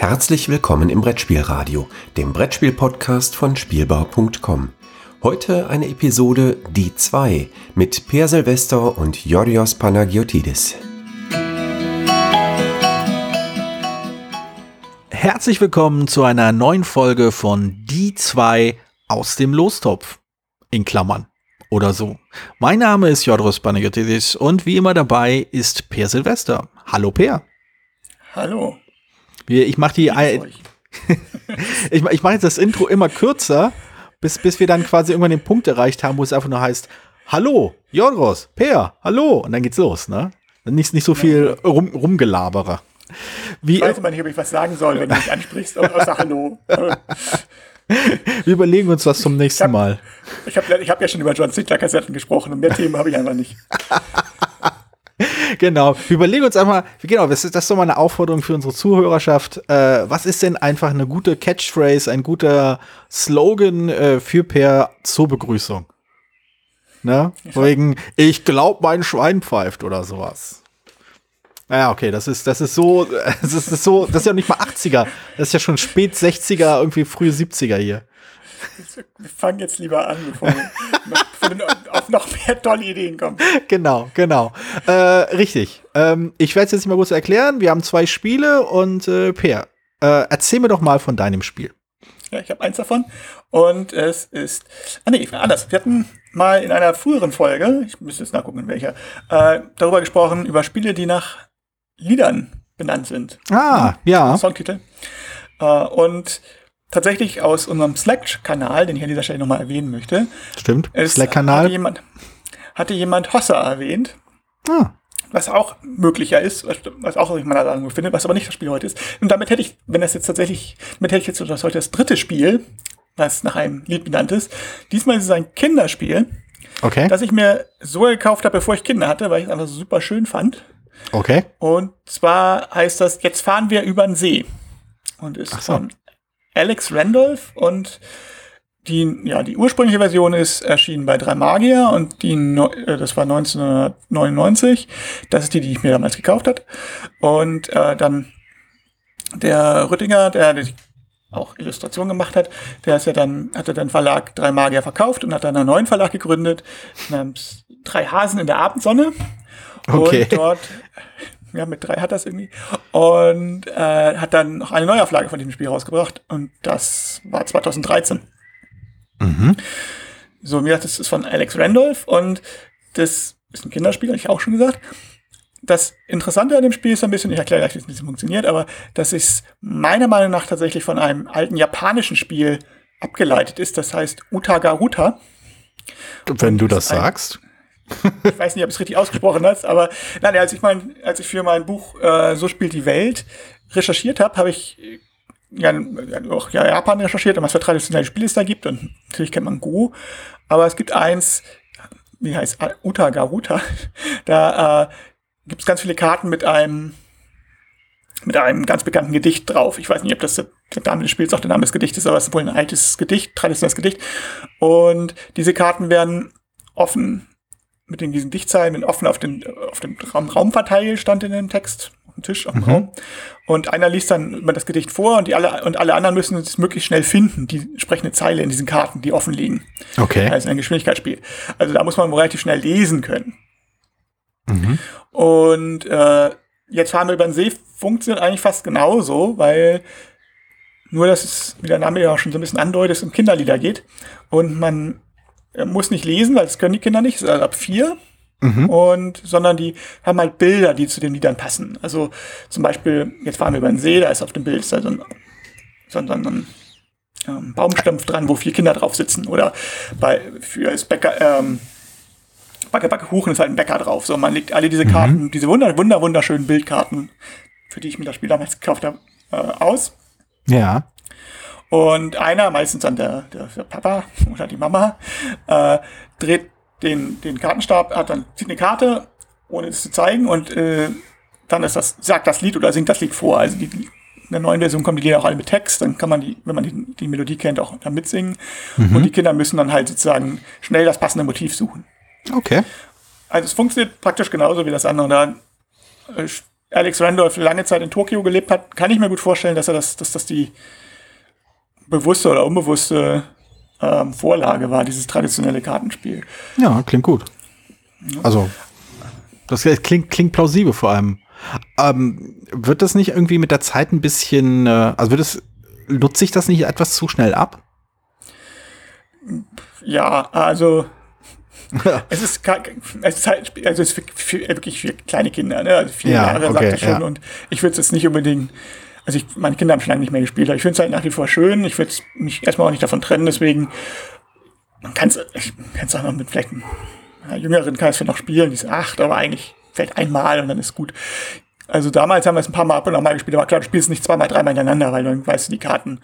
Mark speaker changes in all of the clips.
Speaker 1: Herzlich willkommen im Brettspielradio, dem Brettspiel-Podcast von Spielbau.com. Heute eine Episode Die 2 mit Per Silvester und Yorios Panagiotidis.
Speaker 2: Herzlich willkommen zu einer neuen Folge von Die 2 aus dem Lostopf. In Klammern oder so. Mein Name ist Jodros Panagiotidis und wie immer dabei ist Per Silvester. Hallo Per.
Speaker 3: Hallo.
Speaker 2: Ich mache die. ich ich mache jetzt das Intro immer kürzer, bis, bis wir dann quasi irgendwann den Punkt erreicht haben, wo es einfach nur heißt: Hallo, Jodros, Per, hallo. Und dann geht's los, ne? Nicht, nicht so viel rum, rumgelabere.
Speaker 3: Wie, ich weiß immer nicht, ob ich was sagen soll, wenn du mich ansprichst, außer Hallo.
Speaker 2: Wir überlegen uns was zum nächsten
Speaker 3: hab,
Speaker 2: Mal.
Speaker 3: Ich habe ich hab ja schon über John Sinclair-Kassetten gesprochen und mehr Themen habe ich einfach nicht.
Speaker 2: genau. Wir überlegen uns einfach, genau, das ist, das ist doch mal eine Aufforderung für unsere Zuhörerschaft. Äh, was ist denn einfach eine gute Catchphrase, ein guter Slogan äh, für per zur Begrüßung? Ne? Wegen, ich glaub, mein Schwein pfeift oder sowas. Ja, okay, das ist, das ist so, das ist, das ist so, das ist ja nicht mal 80er, das ist ja schon spät 60er, irgendwie frühe 70er hier.
Speaker 3: Wir fangen jetzt lieber an, bevor wir auf noch mehr tolle Ideen kommen.
Speaker 2: Genau, genau. Äh, richtig. Ähm, ich werde es jetzt nicht mal kurz erklären. Wir haben zwei Spiele und äh, Per, äh, erzähl mir doch mal von deinem Spiel.
Speaker 3: Ja, ich habe eins davon und es ist, ah nee, anders. Wir hatten mal in einer früheren Folge, ich müsste jetzt nachgucken, in welcher, äh, darüber gesprochen, über Spiele, die nach Liedern benannt sind.
Speaker 2: Ah, ja.
Speaker 3: Songtitel. Äh, und tatsächlich aus unserem Slack-Kanal, den ich an dieser Stelle nochmal erwähnen möchte.
Speaker 2: Stimmt, Slack-Kanal.
Speaker 3: Hatte jemand, hatte jemand Hossa erwähnt. Ah. Was auch möglicher ist, was auch ich meiner Sache findet, was aber nicht das Spiel heute ist. Und damit hätte ich, wenn das jetzt tatsächlich, damit hätte ich jetzt das heute das dritte Spiel, was nach einem Lied benannt ist. Diesmal ist es ein Kinderspiel.
Speaker 2: Okay.
Speaker 3: Das ich mir so gekauft habe, bevor ich Kinder hatte, weil ich es einfach super schön fand.
Speaker 2: Okay.
Speaker 3: Und zwar heißt das, jetzt fahren wir über den See. Und ist so. von Alex Randolph und die, ja, die ursprüngliche Version ist erschienen bei Drei Magier und die, äh, das war 1999. Das ist die, die ich mir damals gekauft hat. Und äh, dann der Rüttinger, der, der auch Illustration gemacht hat, der ist ja dann, hatte dann Verlag Drei Magier verkauft und hat dann einen neuen Verlag gegründet, namens Drei Hasen in der Abendsonne.
Speaker 2: Okay.
Speaker 3: Und dort, ja, mit drei hat das irgendwie. Und äh, hat dann noch eine Neuauflage von diesem Spiel rausgebracht. Und das war 2013.
Speaker 2: Mhm.
Speaker 3: So, mir das ist von Alex Randolph und das ist ein Kinderspiel, habe ich auch schon gesagt. Das Interessante an dem Spiel ist ein bisschen, ich erkläre gleich, wie es ein bisschen funktioniert, aber das ist meiner Meinung nach tatsächlich von einem alten japanischen Spiel abgeleitet ist. Das heißt Utagaruta.
Speaker 2: Wenn du das sagst
Speaker 3: ich weiß nicht, ob es richtig ausgesprochen hast, aber nein, als ich mein, als ich für mein Buch äh, So spielt die Welt recherchiert habe, habe ich ja, auch ja, Japan recherchiert und was für traditionelle Spiele es da gibt. Und natürlich kennt man Go, aber es gibt eins, wie heißt Uta Garuta. Da äh, gibt es ganz viele Karten mit einem mit einem ganz bekannten Gedicht drauf. Ich weiß nicht, ob das der Name des Spiels auch der Name des Gedichtes ist, aber es ist wohl ein altes Gedicht, traditionelles Gedicht. Und diese Karten werden offen mit den diesen Dichtzeilen offen auf den, auf dem Raum, Raum verteilt, stand in dem Text, auf dem Tisch, auf dem mhm. Raum. Und einer liest dann immer das Gedicht vor und die alle, und alle anderen müssen es möglichst schnell finden, die entsprechende Zeile in diesen Karten, die offen liegen.
Speaker 2: Okay.
Speaker 3: Also ein Geschwindigkeitsspiel. Also da muss man relativ schnell lesen können.
Speaker 2: Mhm.
Speaker 3: Und äh, jetzt fahren wir über den See funktioniert eigentlich fast genauso, weil nur, dass es, wie der Name ja auch schon so ein bisschen andeutet, es um Kinderlieder geht. Und man er muss nicht lesen, weil das können die Kinder nicht, also ab vier. Mhm. Und, sondern die haben halt Bilder, die zu den Liedern passen. Also zum Beispiel, jetzt fahren wir über den See, da ist auf dem Bild ist da so ein, so ein, so ein ähm, Baumstumpf dran, wo vier Kinder drauf sitzen. Oder bei, für das Bäcker, ähm, Backe, Backe, Kuchen ist halt ein Bäcker drauf. So, man legt alle diese mhm. Karten, mhm. diese wunder, wunder, wunderschönen Bildkarten, für die ich mir das Spiel damals gekauft habe, äh, aus.
Speaker 2: Ja.
Speaker 3: Und einer, meistens dann der, der, der Papa oder die Mama, äh, dreht den, den Kartenstab, hat dann zieht eine Karte, ohne es zu zeigen, und äh, dann ist das, sagt das Lied oder singt das Lied vor. Also die, in der neuen Version kommen die Lieder auch alle mit Text, dann kann man die, wenn man die, die Melodie kennt, auch dann mitsingen. Mhm. Und die Kinder müssen dann halt sozusagen schnell das passende Motiv suchen.
Speaker 2: Okay.
Speaker 3: Also es funktioniert praktisch genauso wie das andere. Da äh, Alex Randolph lange Zeit in Tokio gelebt hat, kann ich mir gut vorstellen, dass er das, dass das die bewusste oder unbewusste ähm, Vorlage war, dieses traditionelle Kartenspiel.
Speaker 2: Ja, klingt gut. Also, das klingt, klingt plausibel vor allem. Ähm, wird das nicht irgendwie mit der Zeit ein bisschen, äh, also wird es, nutzt sich das nicht etwas zu schnell ab?
Speaker 3: Ja, also es ist, es ist halt, also es ist für, für, wirklich für kleine Kinder, ne? Also vier
Speaker 2: Ja,
Speaker 3: Jahre
Speaker 2: okay,
Speaker 3: sagt er schon
Speaker 2: ja.
Speaker 3: und ich würde es jetzt nicht unbedingt, also ich, meine Kinder haben schon lange nicht mehr gespielt, aber ich finde es halt nach wie vor schön. Ich würde mich erstmal auch nicht davon trennen, deswegen man kann es, ich kann es auch noch mit vielleicht einem ja, Jüngeren kann es vielleicht noch spielen, die ist acht, aber eigentlich vielleicht einmal und dann ist gut. Also damals haben wir es ein paar Mal ab und an mal gespielt, aber klar, du spielst es nicht zweimal, dreimal hintereinander, weil dann weißt du die Karten.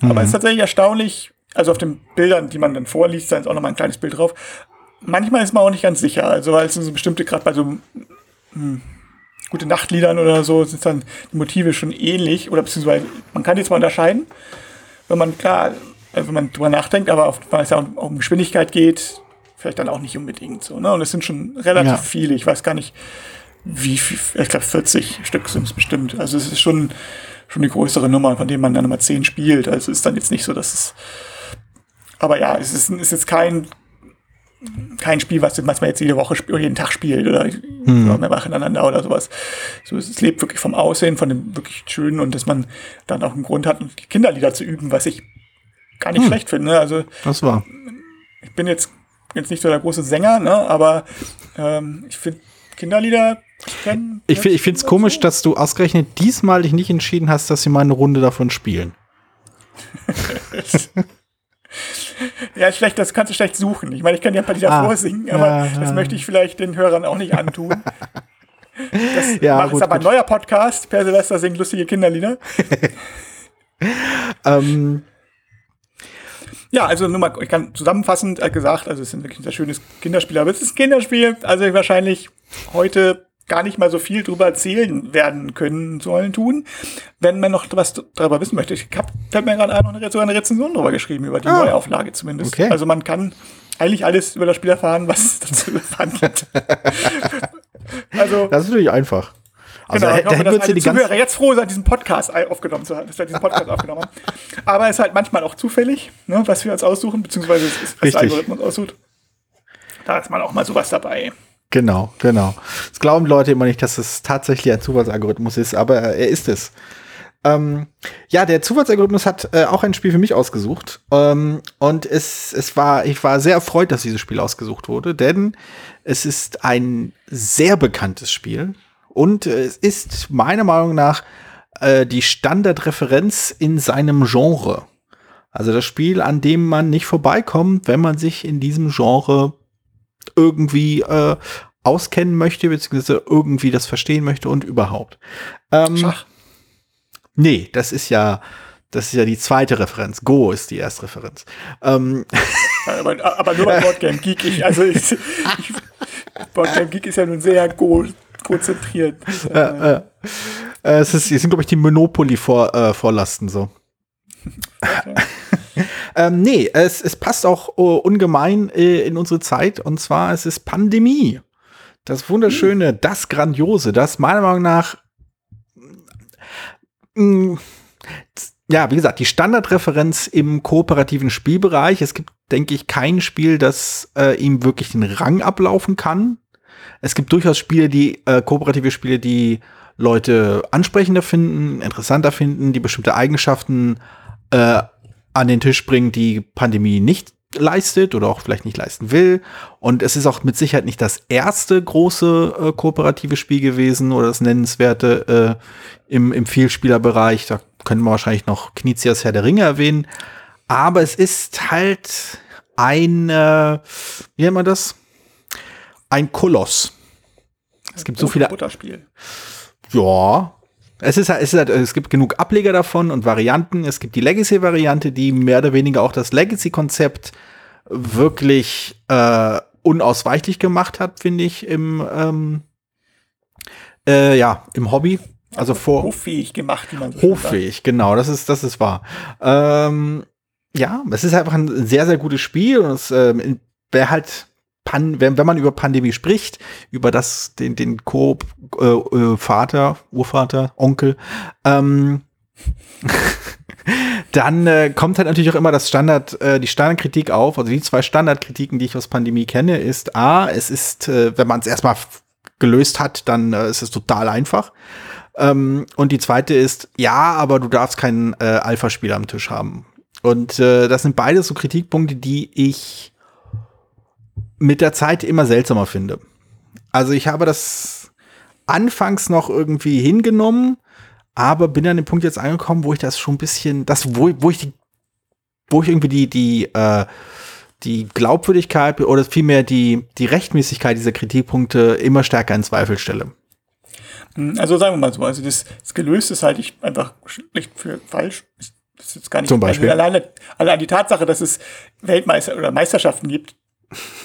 Speaker 3: Aber es ist tatsächlich erstaunlich, also auf den Bildern, die man dann vorliest, da ist auch noch mal ein kleines Bild drauf. Manchmal ist man auch nicht ganz sicher, also weil es so bestimmte, gerade bei so hm, gute Nachtliedern oder so, sind dann die Motive schon ähnlich oder beziehungsweise man kann die zwar unterscheiden, wenn man klar, also wenn man drüber nachdenkt, aber auf, weil es ja auch um Geschwindigkeit geht, vielleicht dann auch nicht unbedingt so. Ne? Und es sind schon relativ
Speaker 2: Ja.
Speaker 3: viele, ich weiß gar nicht, wie viel, ich glaube 40 Stück sind es bestimmt. Also es ist schon, schon die größere Nummer, von denen man dann immer 10 spielt. Also es ist dann jetzt nicht so, dass es. Aber ja, es ist, ist jetzt kein, kein Spiel, was, was man jetzt jede Woche oder jeden Tag spielt oder oder mehrfach hintereinander oder sowas. So, es es lebt wirklich vom Aussehen, von dem wirklich Schönen und dass man dann auch einen Grund hat, Kinderlieder zu üben, was ich gar nicht schlecht finde. Also
Speaker 2: Das war.
Speaker 3: ich bin jetzt, jetzt nicht so der große Sänger, ne, aber ähm, ich finde Kinderlieder kennen.
Speaker 2: Ich, ich finde es komisch, dass du ausgerechnet diesmal dich nicht entschieden hast, dass sie mal eine Runde davon spielen.
Speaker 3: Ja, schlecht, das kannst du schlecht suchen. Ich meine, ich kann ja ein paar Lieder
Speaker 2: Ah,
Speaker 3: vorsingen, aber
Speaker 2: ja,
Speaker 3: das
Speaker 2: ja.
Speaker 3: möchte ich vielleicht den Hörern auch nicht antun. Das
Speaker 2: Ja, gut,
Speaker 3: ist aber ein
Speaker 2: gut.
Speaker 3: neuer Podcast. Per Silvester singt lustige Kinderlieder.
Speaker 2: Ähm,
Speaker 3: Ja, also nur mal, ich kann zusammenfassend äh, gesagt, also es ist wirklich ein sehr schönes Kinderspiel, aber es ist ein Kinderspiel, also ich wahrscheinlich heute gar nicht mal so viel drüber erzählen werden können sollen tun. Wenn man noch was darüber wissen möchte, ich hab, fällt mir gerade ein, noch eine, sogar eine Rezension drüber geschrieben, über die
Speaker 2: Ah.
Speaker 3: Neuauflage zumindest.
Speaker 2: Okay.
Speaker 3: Also man kann eigentlich alles über das Spiel erfahren, was es dazu erfahren gibt. also
Speaker 2: das ist natürlich einfach. Also
Speaker 3: genau,
Speaker 2: da,
Speaker 3: ich hoffe, dass alle
Speaker 2: die
Speaker 3: Zuhörer jetzt froh sind, diesen Podcast aufgenommen zu haben, dass wir diesen Podcast aufgenommen haben. Aber es ist halt manchmal auch zufällig, ne, was wir uns aussuchen, beziehungsweise es ist, was der Algorithmus aussucht. Da ist man auch mal sowas dabei.
Speaker 2: Genau, genau. Das glauben Leute immer nicht, dass es tatsächlich ein Zufallsalgorithmus ist, aber er ist es. Ähm, ja, der Zufallsalgorithmus hat äh, auch ein Spiel für mich ausgesucht. Ähm, und es, es war, ich war sehr erfreut, dass dieses Spiel ausgesucht wurde, denn es ist ein sehr bekanntes Spiel. Und äh, es ist meiner Meinung nach äh, die Standardreferenz in seinem Genre. Also das Spiel, an dem man nicht vorbeikommt, wenn man sich in diesem Genre irgendwie äh, auskennen möchte, beziehungsweise irgendwie das verstehen möchte und überhaupt. Ähm,
Speaker 3: Schach.
Speaker 2: Nee, das ist ja, das ist ja die zweite Referenz. Go ist die erste Referenz. Ähm,
Speaker 3: aber, aber nur bei Boardgame Geek. Ich, also ich, ich, Boardgame Geek ist ja nun sehr go konzentriert.
Speaker 2: äh, äh, es, ist, es sind, glaube ich, die Monopoly-Vorlasten so. Ähm, nee, es, es passt auch äh, ungemein äh, in unsere Zeit. Und zwar es ist Pandemie. Das Wunderschöne, das Grandiose, das meiner Meinung nach mh, ja, wie gesagt, die Standardreferenz im kooperativen Spielbereich. Es gibt, denke ich, kein Spiel, das äh, ihm wirklich den Rang ablaufen kann. Es gibt durchaus Spiele, die äh, kooperative Spiele, die Leute ansprechender finden, interessanter finden, die bestimmte Eigenschaften äh, an den Tisch bringen, die Pandemie nicht leistet oder auch vielleicht nicht leisten will. Und es ist auch mit Sicherheit nicht das erste große äh, kooperative Spiel gewesen oder das nennenswerte äh, im, im Vielspielerbereich. Da können wir wahrscheinlich noch Knizias Herr der Ringe erwähnen. Aber es ist halt ein, äh, wie nennt man das? Ein Koloss. Es gibt so viele
Speaker 3: Butterspiel.
Speaker 2: ja. Es ist, halt- es ist halt, es gibt genug Ableger davon und Varianten. Es gibt die Legacy-Variante, die mehr oder weniger auch das Legacy-Konzept wirklich äh, unausweichlich gemacht hat, finde ich, im, ähm, äh, ja, im Hobby. Also vor
Speaker 3: Hoffähig gemacht, wie man so schön sagt.
Speaker 2: hoffähig, genau, das ist, das ist wahr. Ähm, ja, es ist einfach ein sehr, sehr gutes Spiel und es, ähm, wer halt Pan wenn, wenn man über Pandemie spricht, über das, den, den Co äh, äh, Vater, Urvater, Onkel, ähm, dann äh, kommt halt natürlich auch immer das Standard, äh, die Standardkritik auf. Also die zwei Standardkritiken, die ich aus Pandemie kenne, ist A, es ist, äh, wenn man es erstmal gelöst hat, dann äh, ist es total einfach. Ähm, und die zweite ist, ja, aber du darfst keinen äh, Alpha-Spieler am Tisch haben. Und äh, das sind beide so Kritikpunkte, die ich mit der Zeit immer seltsamer finde. Also ich habe das anfangs noch irgendwie hingenommen, aber bin an dem Punkt jetzt angekommen, wo ich das schon ein bisschen, das, wo, wo ich die, wo ich irgendwie die, die, äh, die Glaubwürdigkeit oder vielmehr die, die Rechtmäßigkeit dieser Kritikpunkte immer stärker in Zweifel stelle.
Speaker 3: Hm, also sagen wir mal so, also das, das Gelöste ist halt ich einfach schlicht für falsch. Das ist jetzt gar nicht
Speaker 2: Zum Beispiel.
Speaker 3: Also alleine, allein die Tatsache, dass es Weltmeister oder Meisterschaften gibt,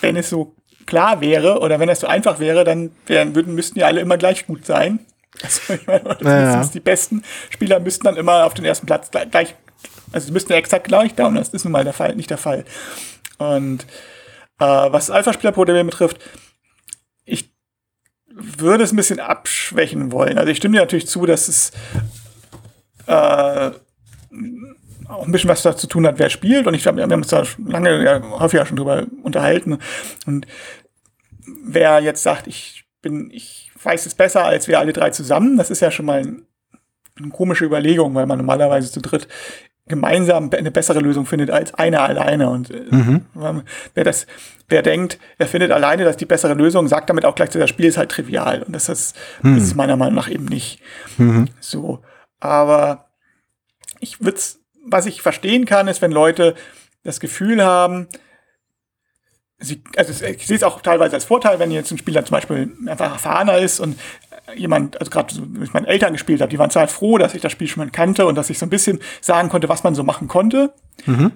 Speaker 3: wenn es so klar wäre oder wenn es so einfach wäre, dann wären, würden, müssten ja alle immer gleich gut sein. Also ich meine,
Speaker 2: Ja, ja.
Speaker 3: die besten Spieler müssten dann immer auf den ersten Platz gleich, also sie müssten ja exakt gleich da und das ist nun mal der Fall, nicht der Fall. Und äh, was Alpha-Spieler-Probleme betrifft, ich würde es ein bisschen abschwächen wollen. Also ich stimme dir natürlich zu, dass es äh, auch ein bisschen was dazu tun hat, wer spielt. Und ich glaube, wir haben uns da lange, ja, häufiger schon drüber unterhalten. Und wer jetzt sagt, ich bin, ich weiß es besser als wir alle drei zusammen, das ist ja schon mal ein, eine komische Überlegung, weil man normalerweise zu dritt gemeinsam eine bessere Lösung findet als einer alleine. Und äh, wer das, wer denkt, er findet alleine das die bessere Lösung, sagt damit auch gleich, das Spiel ist halt trivial. Und das ist, das ist meiner Meinung nach eben nicht so. Aber ich würde was ich verstehen kann, ist, wenn Leute das Gefühl haben, sie, also ich sehe es auch teilweise als Vorteil, wenn jetzt ein Spieler zum Beispiel einfach erfahrener ist und jemand, also gerade so, wenn ich meine Eltern gespielt habe, die waren total froh, dass ich das Spiel schon mal kannte und dass ich so ein bisschen sagen konnte, was man so machen konnte.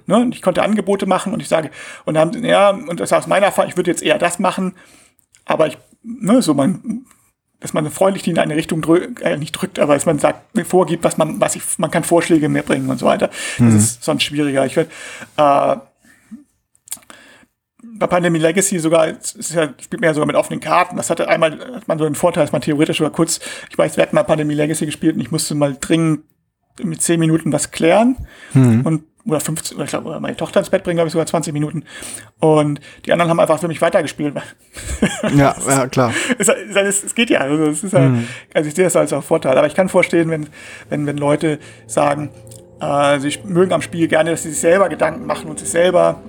Speaker 3: Ne? Und ich konnte Angebote machen und ich sage, und dann, haben ja, und das ist aus meiner Erfahrung, ich würde jetzt eher das machen, aber ich, ne, so man, dass man freundlich die in eine Richtung drückt, äh, nicht drückt, aber dass man sagt, mir vorgibt, was man, was ich, man kann Vorschläge mehr bringen und so weiter. Das ist sonst schwieriger. Ich würde, äh, bei Pandemie Legacy sogar, es ist ja, spielt man ja sogar mit offenen Karten. Das hatte einmal, hat man so einen Vorteil, dass man theoretisch sogar kurz, ich weiß, wir hatten mal Pandemie Legacy gespielt und ich musste mal dringend mit 10 Minuten was klären. Und, oder 15, oder ich glaube, oder meine Tochter ins Bett bringen, glaube ich, sogar 20 Minuten. Und die anderen haben einfach für mich weitergespielt.
Speaker 2: Ja, ja, klar.
Speaker 3: es, es, es geht ja. Also, es ist ja also ich sehe das als auch Vorteil. Aber ich kann vorstellen, wenn, wenn, wenn Leute sagen, äh, sie mögen am Spiel gerne, dass sie sich selber Gedanken machen und sich selber,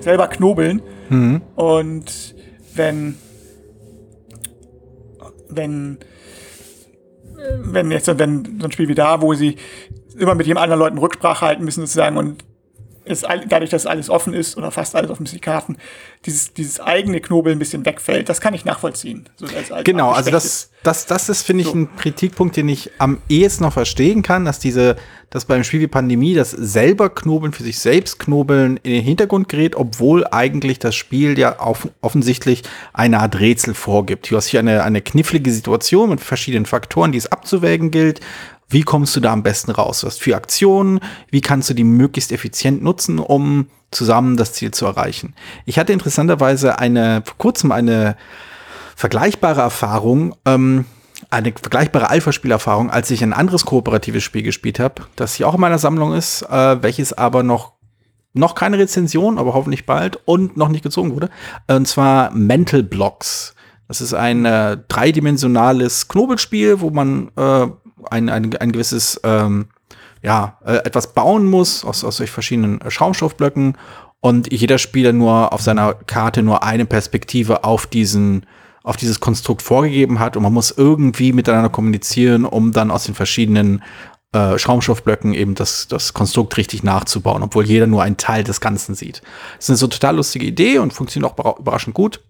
Speaker 3: selber knobeln. Und wenn, wenn, wenn jetzt wenn so ein Spiel wie da, wo sie immer mit jedem anderen Leuten Rücksprache halten müssen sozusagen und es, dadurch, dass alles offen ist oder fast alles offen ist, die Karten, dieses, dieses eigene Knobel ein bisschen wegfällt, das kann ich nachvollziehen. So als, als
Speaker 2: Genau, also das, das, das ist, finde ich,
Speaker 3: So.
Speaker 2: ein Kritikpunkt, den ich am ehesten noch verstehen kann, dass diese, dass beim Spiel wie Pandemie das selber Knobeln für sich selbst Knobeln in den Hintergrund gerät, obwohl eigentlich das Spiel ja auf, offensichtlich eine Art Rätsel vorgibt. Du hast hier eine, eine knifflige Situation mit verschiedenen Faktoren, die es abzuwägen gilt. Wie kommst du da am besten raus? Hast vier Aktionen. Wie kannst du die möglichst effizient nutzen, um zusammen das Ziel zu erreichen? Ich hatte interessanterweise eine, vor kurzem eine, vergleichbare Erfahrung, ähm, eine vergleichbare Alpha-Spielerfahrung, als ich ein anderes kooperatives Spiel gespielt habe, das hier auch in meiner Sammlung ist, äh, welches aber noch noch keine Rezension, aber hoffentlich bald und noch nicht gezogen wurde. Und zwar Mental Blocks. Das ist ein äh, dreidimensionales Knobelspiel, wo man äh, ein, ein, ein gewisses ähm, ja, äh, etwas bauen muss aus, aus verschiedenen äh, Schaumstoffblöcken und jeder Spieler nur auf seiner Karte nur eine Perspektive auf diesen auf dieses Konstrukt vorgegeben hat und man muss irgendwie miteinander kommunizieren, um dann aus den verschiedenen äh, Schaumstoffblöcken eben das, das Konstrukt richtig nachzubauen, obwohl jeder nur einen Teil des Ganzen sieht. Das ist eine so total lustige Idee und funktioniert auch überra- überraschend gut.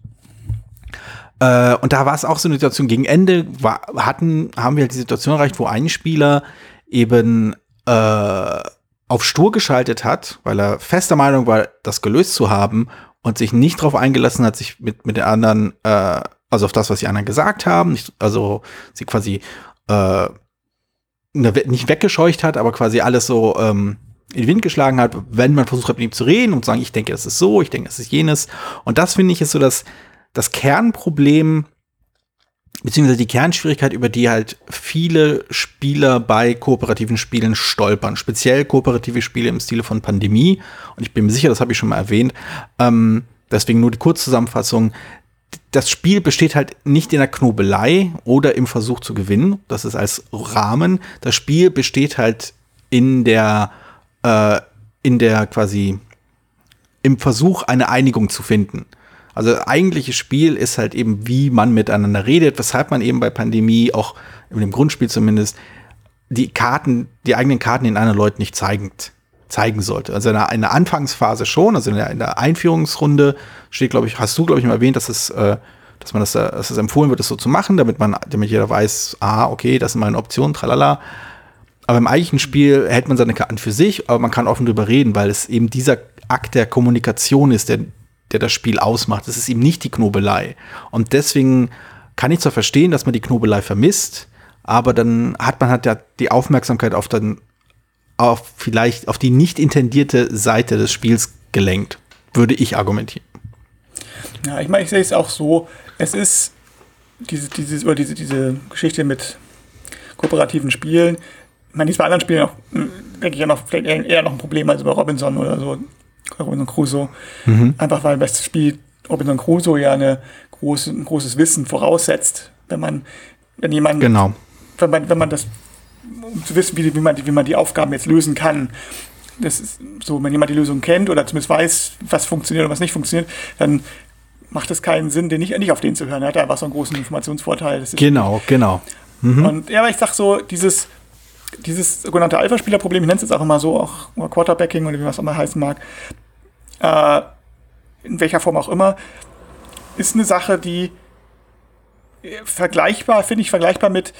Speaker 2: Äh, und da war es auch so eine Situation, gegen Ende war, hatten, haben wir halt die Situation erreicht, wo ein Spieler eben äh, auf stur geschaltet hat, weil er fester Meinung war, das gelöst zu haben und sich nicht darauf eingelassen hat, sich mit, mit den anderen, äh, also auf das, was die anderen gesagt haben, nicht, also sie quasi äh, ne- nicht weggescheucht hat, aber quasi alles so ähm, in den Wind geschlagen hat, wenn man versucht hat, mit ihm zu reden und zu sagen, ich denke, das ist so, ich denke, das ist jenes. Und das finde ich ist so das, das Kernproblem, beziehungsweise die Kernschwierigkeit, über die halt viele Spieler bei kooperativen Spielen stolpern. Speziell kooperative Spiele im Stile von Pandemie. Und ich bin mir sicher, das habe ich schon mal erwähnt. Ähm, deswegen nur die Kurzzusammenfassung. Das Spiel besteht halt nicht in der Knobelei oder im Versuch zu gewinnen. Das ist als Rahmen. Das Spiel besteht halt in der äh, in der quasi im Versuch, eine Einigung zu finden. Also eigentliches Spiel ist halt eben, wie man miteinander redet, weshalb man eben bei Pandemie, auch in dem Grundspiel zumindest, die Karten, die eigenen Karten den anderen Leuten nicht zeigend, zeigen sollte. Also in der, Anfangsphase schon, also in der, in der Einführungsrunde steht, glaube ich, hast du, glaube ich, mal erwähnt, dass es, äh, dass man das, äh, dass es empfohlen wird, das so zu machen, damit man, damit jeder weiß, ah, okay, das sind meine Optionen, tralala. Aber im eigentlichen Spiel hält man seine Karten für sich, aber man kann offen drüber reden, weil es eben dieser Akt der Kommunikation ist, der, der das Spiel ausmacht. Es ist eben nicht die Knobelei. Und deswegen kann ich zwar verstehen, dass man die Knobelei vermisst, aber dann hat man halt ja die Aufmerksamkeit auf dann auf vielleicht auf die nicht intendierte Seite des Spiels gelenkt, würde ich argumentieren.
Speaker 3: Ja, ich meine, ich sehe es auch so, es ist diese, dieses, oder diese, diese Geschichte mit kooperativen Spielen, man ist bei anderen Spielen auch, denke ich, ja noch, vielleicht eher noch ein Problem als bei Robinson oder so, Robinson Crusoe. Mhm. Einfach weil das Spiel Robinson Crusoe ja eine große, ein großes Wissen voraussetzt, wenn man, wenn jemand,
Speaker 2: genau.
Speaker 3: wenn man, wenn man das, um zu wissen, wie, wie, man, wie man die Aufgaben jetzt lösen kann. Das ist so, wenn jemand die Lösung kennt oder zumindest weiß, was funktioniert und was nicht funktioniert, dann macht es keinen Sinn, den nicht, nicht auf den zu hören. Er hat einfach so einen großen Informationsvorteil.
Speaker 2: genau, genau.
Speaker 3: Mhm. Und ja, aber ich sag so, dieses, dieses sogenannte Alpha-Spieler-Problem, ich nenne es jetzt auch immer so, auch Quarterbacking oder wie man es auch mal heißen mag, äh, in welcher Form auch immer, ist eine Sache, die vergleichbar, finde ich, vergleichbar mit,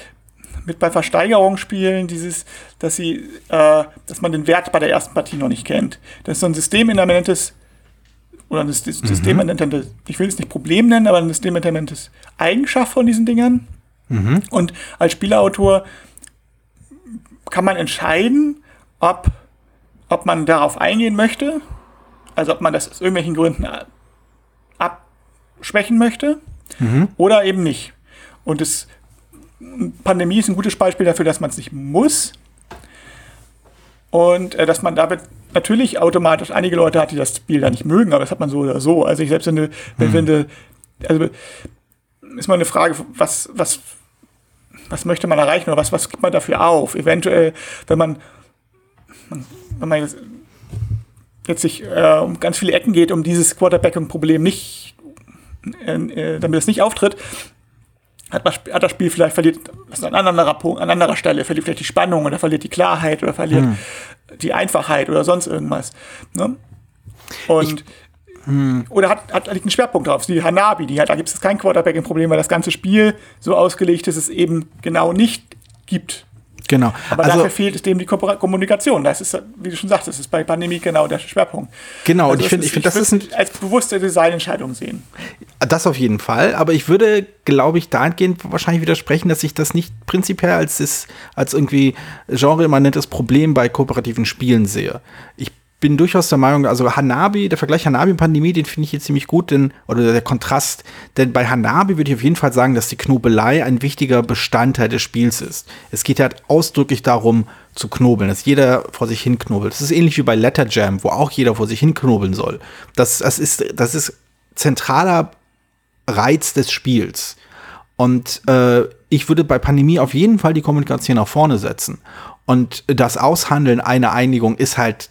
Speaker 3: mit bei Versteigerungsspielen, dieses, dass sie, äh, dass man den Wert bei der ersten Partie noch nicht kennt. Das ist so ein systemimmanentes oder ein systemimmanentes, mhm. ich will es nicht Problem nennen, aber ein systemimmanentes Eigenschaft von diesen Dingern. Mhm. Und als Spielautor kann man entscheiden, ob, ob man darauf eingehen möchte, also ob man das aus irgendwelchen Gründen abschwächen möchte mhm. oder eben nicht. Und das Pandemie ist ein gutes Beispiel dafür, dass man es nicht muss. Und äh, dass man damit natürlich automatisch einige Leute hat, die das Spiel da nicht mögen, aber das hat man so oder so. Also ich selbst wenn du, wenn, mhm. wenn du, also ist mal eine Frage, was, was was möchte man erreichen oder was, was gibt man dafür auf? Eventuell, wenn man, wenn man jetzt, jetzt sich äh, um ganz viele Ecken geht, um dieses Quarterbacking-Problem nicht, äh, äh, damit es nicht auftritt, hat, man, hat, das Spiel vielleicht verliert an anderer, Punkt, an anderer Stelle, verliert vielleicht die Spannung oder verliert die Klarheit oder verliert hm. die Einfachheit oder sonst irgendwas. Ne? Und ich hm. Oder hat, hat liegt einen Schwerpunkt drauf. Die Hanabi, die hat, da gibt es kein Quarterbacking-Problem, weil das ganze Spiel so ausgelegt ist, dass es eben genau nicht gibt.
Speaker 2: Genau.
Speaker 3: Aber also, dafür fehlt es dem die Kommunikation. Das ist, wie du schon sagst, das ist bei Pandemie genau der Schwerpunkt.
Speaker 2: Genau, also und ich finde, ich finde, das ist ein,
Speaker 3: als bewusste Designentscheidung sehen.
Speaker 2: Das auf jeden Fall. Aber ich würde, glaube ich, dahingehend wahrscheinlich widersprechen, dass ich das nicht prinzipiell als, als irgendwie genreimmanentes Problem bei kooperativen Spielen sehe. Ich bin durchaus der Meinung, also Hanabi, der Vergleich Hanabi und Pandemie, den finde ich jetzt ziemlich gut, denn, oder der Kontrast, denn bei Hanabi würde ich auf jeden Fall sagen, dass die Knobelei ein wichtiger Bestandteil des Spiels ist. Es geht halt ausdrücklich darum, zu knobeln, dass jeder vor sich hin knobelt. Das ist ähnlich wie bei Letter Jam, wo auch jeder vor sich hin knobeln soll. Das, das, ist, das ist zentraler Reiz des Spiels. Und äh, ich würde bei Pandemie auf jeden Fall die Kommunikation nach vorne setzen. Und das Aushandeln einer Einigung ist halt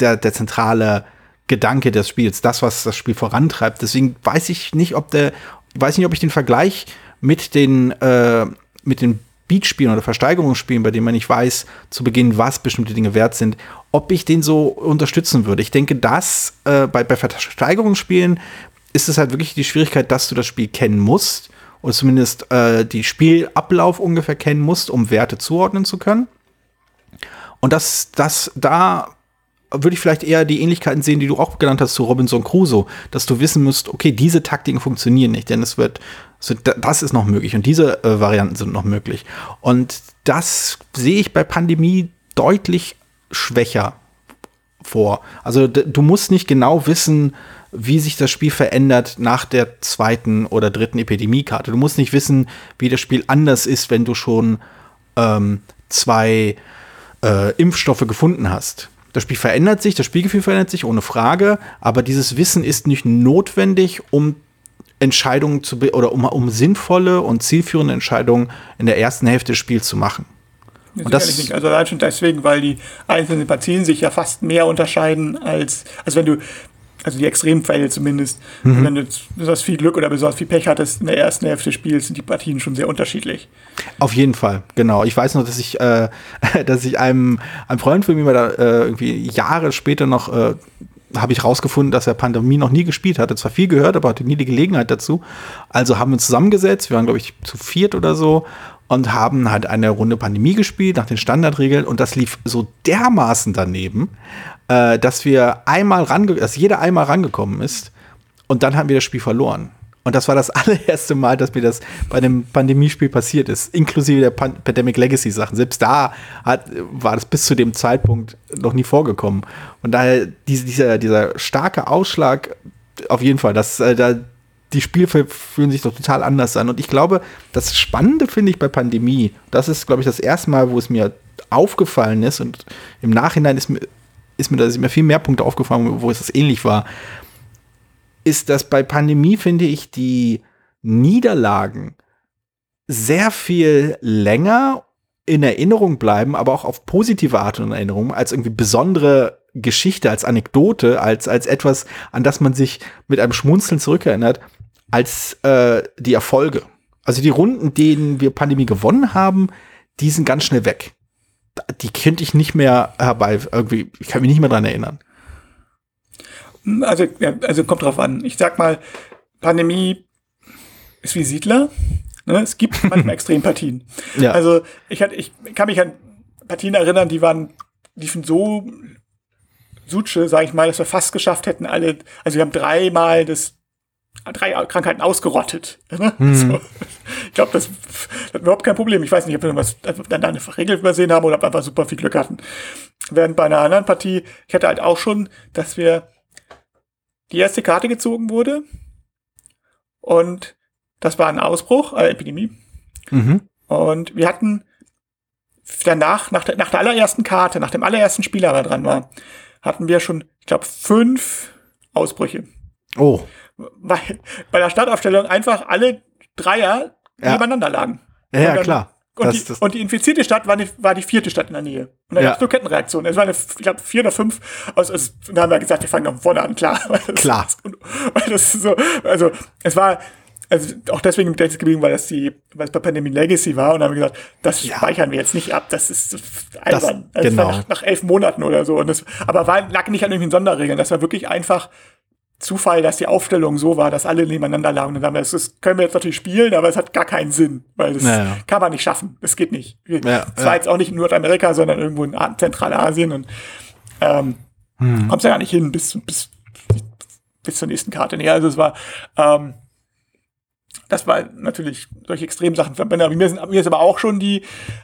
Speaker 2: der, der zentrale Gedanke des Spiels, das, was das Spiel vorantreibt. Deswegen weiß ich nicht, ob der, weiß nicht, ob ich den Vergleich mit den, äh, mit den Beatspielen oder Versteigerungsspielen, bei denen man nicht weiß zu Beginn, was bestimmte Dinge wert sind, ob ich den so unterstützen würde. Ich denke, dass äh, bei, bei Versteigerungsspielen ist es halt wirklich die Schwierigkeit, dass du das Spiel kennen musst oder zumindest äh, die Spielablauf ungefähr kennen musst, um Werte zuordnen zu können. Und dass das da würde ich vielleicht eher die Ähnlichkeiten sehen, die du auch genannt hast zu Robinson Crusoe, dass du wissen musst, okay, diese Taktiken funktionieren nicht, denn es wird, das ist noch möglich und diese äh, Varianten sind noch möglich. Und das sehe ich bei Pandemie deutlich schwächer. vor. Also du musst nicht genau wissen, wie sich das Spiel verändert nach der zweiten oder dritten Epidemiekarte. Du musst nicht wissen, wie das Spiel anders ist, wenn du schon ähm, zwei äh, Impfstoffe gefunden hast. Das Spiel verändert sich, das Spielgefühl verändert sich, ohne Frage, aber dieses Wissen ist nicht notwendig, um Entscheidungen zu oder um, um sinnvolle und zielführende Entscheidungen in der ersten Hälfte des Spiels zu machen.
Speaker 3: Und das nicht. Also allein schon deswegen, weil die einzelnen Partien sich ja fast mehr unterscheiden als, als wenn du, also die Extremfälle zumindest, mhm. wenn du besonders viel Glück oder besonders viel Pech hattest in der ersten Hälfte des Spiels, sind die Partien schon sehr unterschiedlich.
Speaker 2: Auf jeden Fall, genau. Ich weiß noch, dass ich, äh, dass ich einem, einem Freund von mir da äh, irgendwie Jahre später noch äh, habe ich rausgefunden, dass er Pandemie noch nie gespielt hatte. Zwar viel gehört, aber hatte nie die Gelegenheit dazu. Also haben wir uns zusammengesetzt. Wir waren, glaube ich, zu viert oder so und haben halt eine Runde Pandemie gespielt nach den Standardregeln und das lief so dermaßen daneben, äh, dass wir einmal range dass jeder einmal rangekommen ist und dann haben wir das Spiel verloren. Und das war das allererste Mal, dass mir das bei einem Pandemiespiel passiert ist, inklusive der Pan Pandemic Legacy Sachen. Selbst da hat, war das bis zu dem Zeitpunkt noch nie vorgekommen. Und daher diese, dieser, dieser starke Ausschlag, auf jeden Fall, dass äh, da die Spiele fühlen sich doch total anders an. Und ich glaube, das Spannende finde ich bei Pandemie, das ist, glaube ich, das erste Mal, wo es mir aufgefallen ist und im Nachhinein ist mir, ist mir, da sind mir viel mehr Punkte aufgefallen, wo es das ähnlich war, ist, dass bei Pandemie, finde ich, die Niederlagen sehr viel länger in Erinnerung bleiben, aber auch auf positive Art und Erinnerung, als irgendwie besondere Geschichte, als Anekdote, als, als etwas, an das man sich mit einem Schmunzeln zurückerinnert, als äh, die Erfolge. Also die Runden, denen wir Pandemie gewonnen haben, die sind ganz schnell weg. Die könnte ich nicht mehr herbei, irgendwie, ich kann mich nicht mehr dran erinnern.
Speaker 3: Also, also kommt drauf an. Ich sag mal, Pandemie ist wie Siedler. Ne? Es gibt manchmal Extrempartien. Ja. Also ich, hatte, ich kann mich an Partien erinnern, die waren, liefen so Suche, sage ich mal, dass wir fast geschafft hätten, alle, also wir haben dreimal das drei Krankheiten ausgerottet. Ne? Mhm. So. Ich glaube, das, das überhaupt kein Problem. Ich weiß nicht, ob wir was, dann eine Regel übersehen haben oder ob wir einfach super viel Glück hatten. Während bei einer anderen Partie, ich hatte halt auch schon, dass wir die erste Karte gezogen wurde und das war ein Ausbruch, äh, Epidemie. Mhm. Und wir hatten danach, nach der, nach der allerersten Karte, nach dem allerersten Spieler, der dran war, hatten wir schon, ich glaube, fünf Ausbrüche.
Speaker 2: Oh
Speaker 3: weil bei der Startaufstellung einfach alle Dreier ja. nebeneinander lagen.
Speaker 2: Ja, ja klar.
Speaker 3: Und die, und die, infizierte Stadt war die, war die vierte Stadt in der Nähe. Und da ja. gab es nur Kettenreaktionen. Es waren, ich glaube, vier oder fünf. Also, also, und da haben wir gesagt, wir fangen noch vorne an, klar.
Speaker 2: Klar.
Speaker 3: Weil das so, also, es war, also auch deswegen mit Gedächtnis geblieben, weil das die, weil es bei Pandemic Legacy war und haben wir gesagt, das ja. speichern wir jetzt nicht ab, das ist albern. Das, genau. nach, nach, elf Monaten oder so. Und das, aber war, lag nicht an irgendwelchen Sonderregeln. Das war wirklich einfach Zufall, dass die Aufstellung so war, dass alle nebeneinander lagen. Und dann haben wir, das können wir jetzt natürlich spielen, aber es hat gar keinen Sinn, weil das naja. kann man nicht schaffen. Das geht nicht. Ja, Zwar ja. jetzt auch nicht in Nordamerika, sondern irgendwo in Zentralasien und ähm, hm. kommst ja gar nicht hin bis, bis, bis zur nächsten Karte. Nee, also es war, ähm, das war natürlich solche Extremsachen. Mir, sind, mir ist aber auch schon die,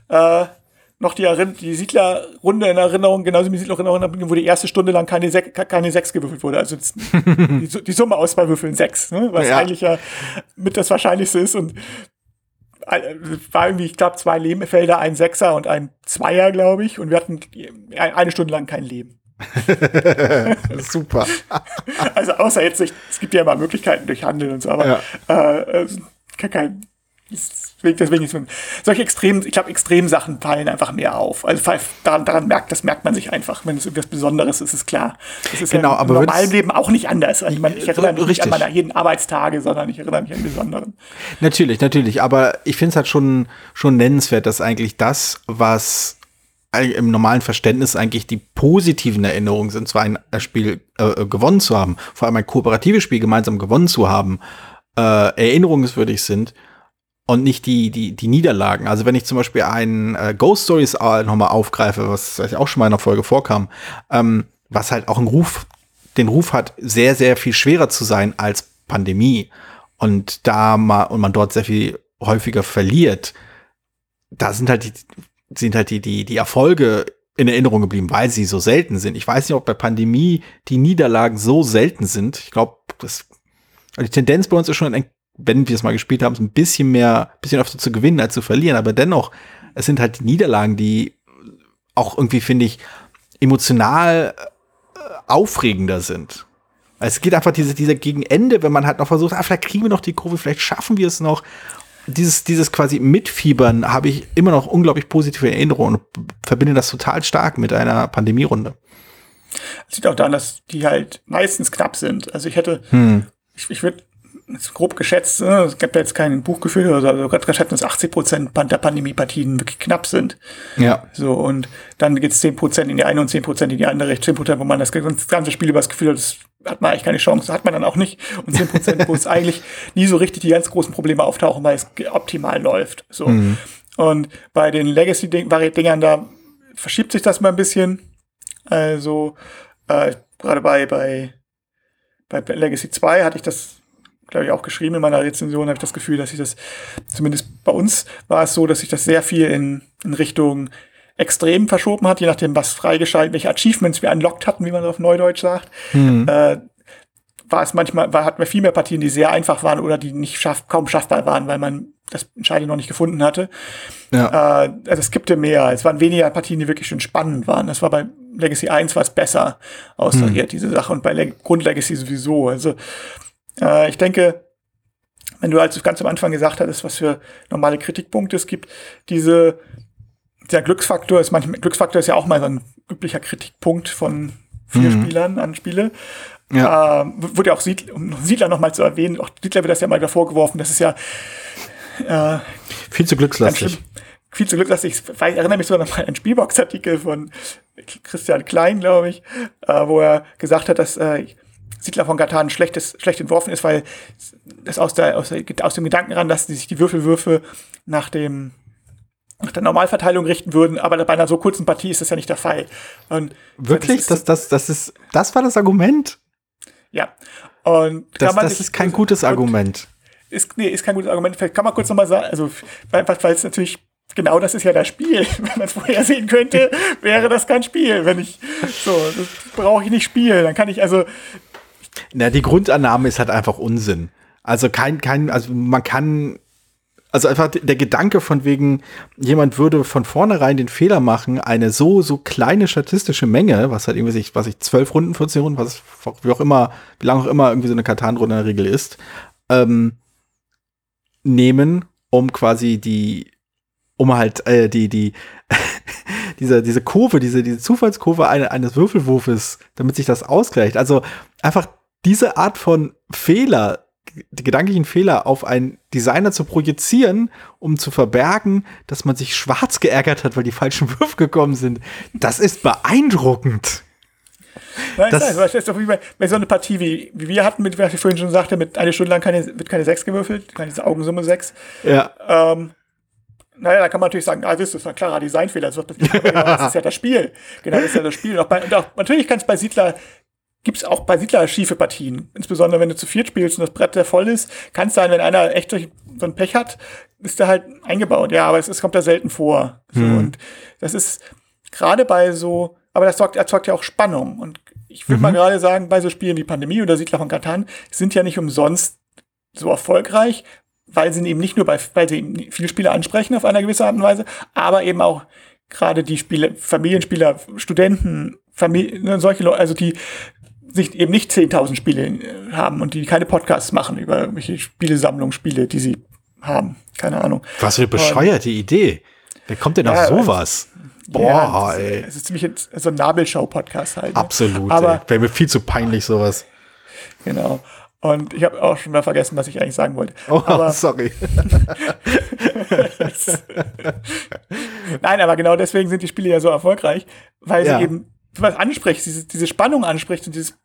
Speaker 3: äh, noch die, die Siedlerrunde in Erinnerung, genauso wie die Siedlerrunde wo die erste Stunde lang keine, Sek keine Sechs gewürfelt wurde. Also die, die, Summe aus zwei Würfeln sechs, ne? was ja. eigentlich ja mit das Wahrscheinlichste ist. Und äh, war irgendwie, ich glaube, zwei Lebenfelder, ein Sechser und ein Zweier, glaube ich. Und wir hatten eine Stunde lang kein Leben.
Speaker 2: Super.
Speaker 3: also außer jetzt, es gibt ja immer Möglichkeiten durch Handel und so, aber ja. äh, kein, Deswegen, ist solche extremen, ich glaube, extremen Sachen fallen einfach mehr auf. Also daran, daran merkt, das merkt man sich einfach. Wenn es irgendwas Besonderes ist, ist klar. Das ist
Speaker 2: genau,
Speaker 3: ja
Speaker 2: aber
Speaker 3: im normalen Leben auch nicht anders. Also ich, ich erinnere mich richtig. nicht an meine jeden Arbeitstage, sondern ich erinnere mich an besonderen.
Speaker 2: Natürlich, natürlich. Aber ich finde es halt schon, schon nennenswert, dass eigentlich das, was im normalen Verständnis eigentlich die positiven Erinnerungen sind, zwar ein Spiel äh, gewonnen zu haben, vor allem ein kooperatives Spiel gemeinsam gewonnen zu haben, äh, erinnerungswürdig sind und nicht die, die, die Niederlagen. Also wenn ich zum Beispiel einen äh, Ghost Stories nochmal aufgreife, was auch schon mal in der Folge vorkam, ähm, was halt auch einen Ruf, den Ruf hat, sehr, sehr viel schwerer zu sein als Pandemie. Und da mal, und man dort sehr viel häufiger verliert, da sind halt die, sind halt die, die, die Erfolge in Erinnerung geblieben, weil sie so selten sind. Ich weiß nicht, ob bei Pandemie die Niederlagen so selten sind. Ich glaube, das also die Tendenz bei uns ist schon, wenn wir es mal gespielt haben, ein bisschen mehr, ein bisschen öfter zu gewinnen als zu verlieren. Aber dennoch, es sind halt die Niederlagen, die auch irgendwie, finde ich, emotional äh, aufregender sind. Es geht einfach diese, dieser Gegenende, wenn man halt noch versucht, ah, vielleicht kriegen wir noch die Kurve, vielleicht schaffen wir es noch. Dieses, dieses quasi Mitfiebern habe ich immer noch unglaublich positive Erinnerungen und verbinde das total stark mit einer Pandemierunde.
Speaker 3: Es liegt auch daran, dass die halt meistens knapp sind. Also ich hätte, hm. ich, ich würde grob geschätzt, ne, es gibt ja jetzt kein Buch geführt oder so, also gerade geschätzt, dass 80 Prozent der Pandemie-Partien wirklich knapp sind.
Speaker 2: Ja.
Speaker 3: So, und dann geht es 10 Prozent in die eine und 10 Prozent in die andere, 10 Prozent, wo man das ganze Spiel über das Gefühl hat, das hat man eigentlich keine Chance, hat man dann auch nicht. Und 10 Prozent, wo es eigentlich nie so richtig die ganz großen Probleme auftauchen, weil es optimal läuft. So. Mhm. Und bei den Legacy-Dingern, da verschiebt sich das mal ein bisschen. Also, äh, gerade bei, bei, bei Legacy 2 hatte ich das glaube ich, auch geschrieben in meiner Rezension, habe ich das Gefühl, dass ich das, zumindest bei uns war es so, dass sich das sehr viel in, in Richtung extrem verschoben hat, je nachdem, was freigeschaltet, welche Achievements wir unlocked hatten, wie man auf Neudeutsch sagt. Mhm. Äh, war es manchmal, war, hatten wir viel mehr Partien, die sehr einfach waren oder die nicht schaff, kaum schaffbar waren, weil man das Entscheidende noch nicht gefunden hatte. Ja. Äh, also es kippte mehr. Es waren weniger Partien, die wirklich schon spannend waren. Das war bei Legacy 1 was besser austariert, hm. diese Sache, und bei Le Grundlegacy sowieso. Also äh, ich denke, wenn du also ganz am Anfang gesagt hattest, was für normale Kritikpunkte es gibt, diese, der Glücksfaktor ist manchmal, Glücksfaktor ist ja auch mal so ein üblicher Kritikpunkt von vier mhm. Spielern an Spiele. Ja. Äh, wurde ja auch Siedler, um Siedler nochmal zu erwähnen, auch Siedler wird das ja mal davor geworfen, das ist ja
Speaker 2: äh, viel zu glückslastig.
Speaker 3: Viel zu glückslastig. Ich erinnere mich sogar noch mal an einen Spielbox-Artikel von Christian Klein, glaube ich, äh, wo er gesagt hat, dass äh, Siedler von Katan schlechtes, schlecht entworfen ist, weil es aus, der, aus, der, aus dem Gedanken ran, dass sich die Würfelwürfe nach dem nach der Normalverteilung richten würden, aber bei einer so kurzen Partie ist das ja nicht der Fall.
Speaker 2: Und Wirklich? Das, das, das, ist, das war das Argument?
Speaker 3: Ja.
Speaker 2: Und das, das ist kein gutes Argument.
Speaker 3: Ist, nee, ist kein gutes Argument. Vielleicht kann man kurz nochmal sagen, also, weil, weil es natürlich genau das ist ja das Spiel. Wenn man es vorher sehen könnte, wäre das kein Spiel. Wenn ich, so, das brauche ich nicht spielen. Dann kann ich also,
Speaker 2: na, die Grundannahme ist halt einfach Unsinn. Also kein, kein, also man kann, also einfach der Gedanke von wegen, jemand würde von vornherein den Fehler machen, eine so, so kleine statistische Menge, was halt irgendwie sich, was ich, zwölf Runden, 14 Runden, was, wie auch immer, wie lange auch immer irgendwie so eine Katan-Runde in der Regel ist, ähm, nehmen, um quasi die, um halt, äh, die, die, diese, diese Kurve, diese, diese Zufallskurve eine, eines Würfelwurfes, damit sich das ausgleicht. Also einfach diese Art von Fehler, die gedanklichen Fehler auf einen Designer zu projizieren, um zu verbergen, dass man sich schwarz geärgert hat, weil die falschen Würfe gekommen sind, das ist beeindruckend.
Speaker 3: Nein, das, das ist doch wie bei, bei so einer Partie, wie, wie wir hatten, mit, was ich vorhin schon sagte, mit eine Stunde lang keine, wird keine 6 gewürfelt, keine Augensumme 6.
Speaker 2: Ja.
Speaker 3: Ähm, naja, da kann man natürlich sagen, ah, das ist ein klarer Designfehler, das, wird, das ist ja das Spiel. Genau, das ist ja das Spiel. Und auch bei, und auch, natürlich kann es bei Siedler gibt es auch bei Siedler schiefe Partien. Insbesondere wenn du zu viert spielst und das Brett sehr voll ist, kann es sein, wenn einer echt so ein Pech hat, ist der halt eingebaut. Ja, aber es, es kommt da selten vor. So, hm. Und das ist gerade bei so, aber das sorgt, erzeugt ja auch Spannung. Und ich würde mhm. mal gerade sagen, bei so Spielen wie Pandemie oder Siedler von Katan sind ja nicht umsonst so erfolgreich, weil sie eben nicht nur bei, weil sie eben viele Spieler ansprechen auf eine gewisse Art und Weise, aber eben auch gerade die Spiele, Familienspieler, Studenten, Familie, ne, solche Leute, also die sich eben nicht 10.000 Spiele äh, haben und die keine Podcasts machen über irgendwelche Spielesammlungen, Spiele, die sie haben. Keine Ahnung.
Speaker 2: Was für eine bescheuerte Idee. Wer kommt denn auf sowas?
Speaker 3: Boah, ja, ey. Es ist ziemlich so ein Nabelschau-Podcast halt.
Speaker 2: Ne? Absolut. Aber wäre mir viel zu peinlich sowas.
Speaker 3: Genau. Und ich habe auch schon mal vergessen, was ich eigentlich sagen wollte.
Speaker 2: Oh, aber, sorry.
Speaker 3: Nein, aber genau deswegen sind die Spiele ja so erfolgreich, weil ja. sie eben was anspricht, diese, diese Spannung anspricht und dieses